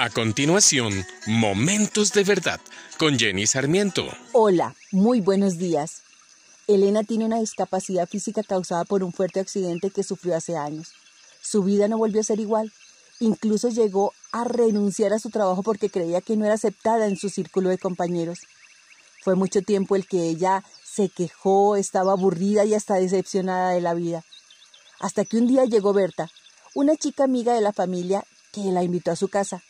A continuación, Momentos de Verdad con Jenny Sarmiento. Hola, muy buenos días. Elena tiene una discapacidad física causada por un fuerte accidente que sufrió hace años. Su vida no volvió a ser igual. Incluso llegó a renunciar a su trabajo porque creía que no era aceptada en su círculo de compañeros. Fue mucho tiempo el que ella se quejó, estaba aburrida y hasta decepcionada de la vida. Hasta que un día llegó Berta, una chica amiga de la familia que la invitó a su casa.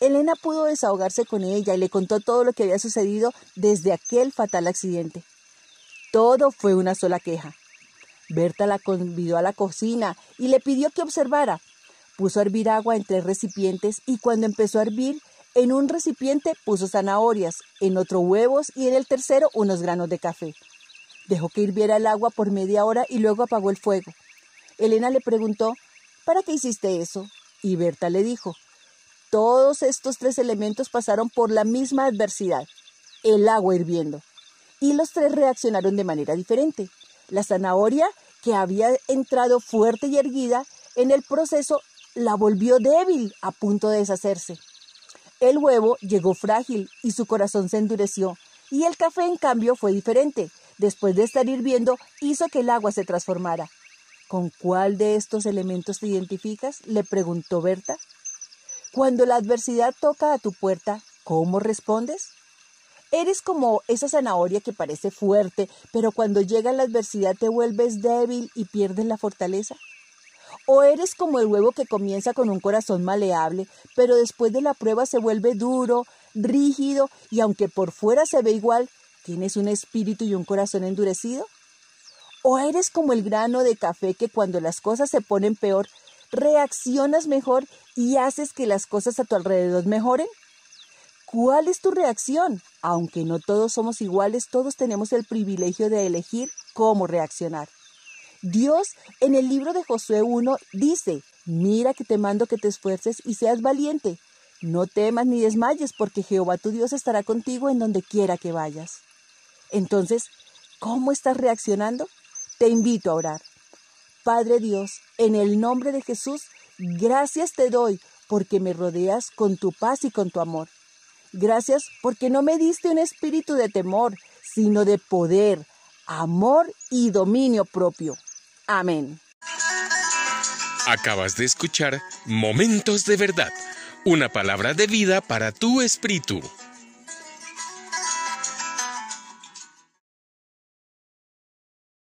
Elena pudo desahogarse con ella y le contó todo lo que había sucedido desde aquel fatal accidente. Todo fue una sola queja. Berta la convidó a la cocina y le pidió que observara. Puso a hervir agua en tres recipientes y cuando empezó a hervir, en un recipiente puso zanahorias, en otro huevos y en el tercero unos granos de café. Dejó que hirviera el agua por media hora y luego apagó el fuego. Elena le preguntó, ¿para qué hiciste eso? Y Berta le dijo, todos estos tres elementos pasaron por la misma adversidad, el agua hirviendo, y los tres reaccionaron de manera diferente. La zanahoria, que había entrado fuerte y erguida, en el proceso la volvió débil a punto de deshacerse. El huevo llegó frágil y su corazón se endureció, y el café en cambio fue diferente. Después de estar hirviendo, hizo que el agua se transformara. ¿Con cuál de estos elementos te identificas? le preguntó Berta. Cuando la adversidad toca a tu puerta, ¿cómo respondes? ¿Eres como esa zanahoria que parece fuerte, pero cuando llega la adversidad te vuelves débil y pierdes la fortaleza? ¿O eres como el huevo que comienza con un corazón maleable, pero después de la prueba se vuelve duro, rígido y aunque por fuera se ve igual, tienes un espíritu y un corazón endurecido? ¿O eres como el grano de café que cuando las cosas se ponen peor, reaccionas mejor y haces que las cosas a tu alrededor mejoren? ¿Cuál es tu reacción? Aunque no todos somos iguales, todos tenemos el privilegio de elegir cómo reaccionar. Dios en el libro de Josué 1 dice, mira que te mando que te esfuerces y seas valiente. No temas ni desmayes, porque Jehová tu Dios estará contigo en donde quiera que vayas. Entonces, ¿cómo estás reaccionando? Te invito a orar. Padre Dios, en el nombre de Jesús, gracias te doy porque me rodeas con tu paz y con tu amor. Gracias porque no me diste un espíritu de temor, sino de poder, amor y dominio propio. Amén. Acabas de escuchar Momentos de Verdad, una palabra de vida para tu espíritu.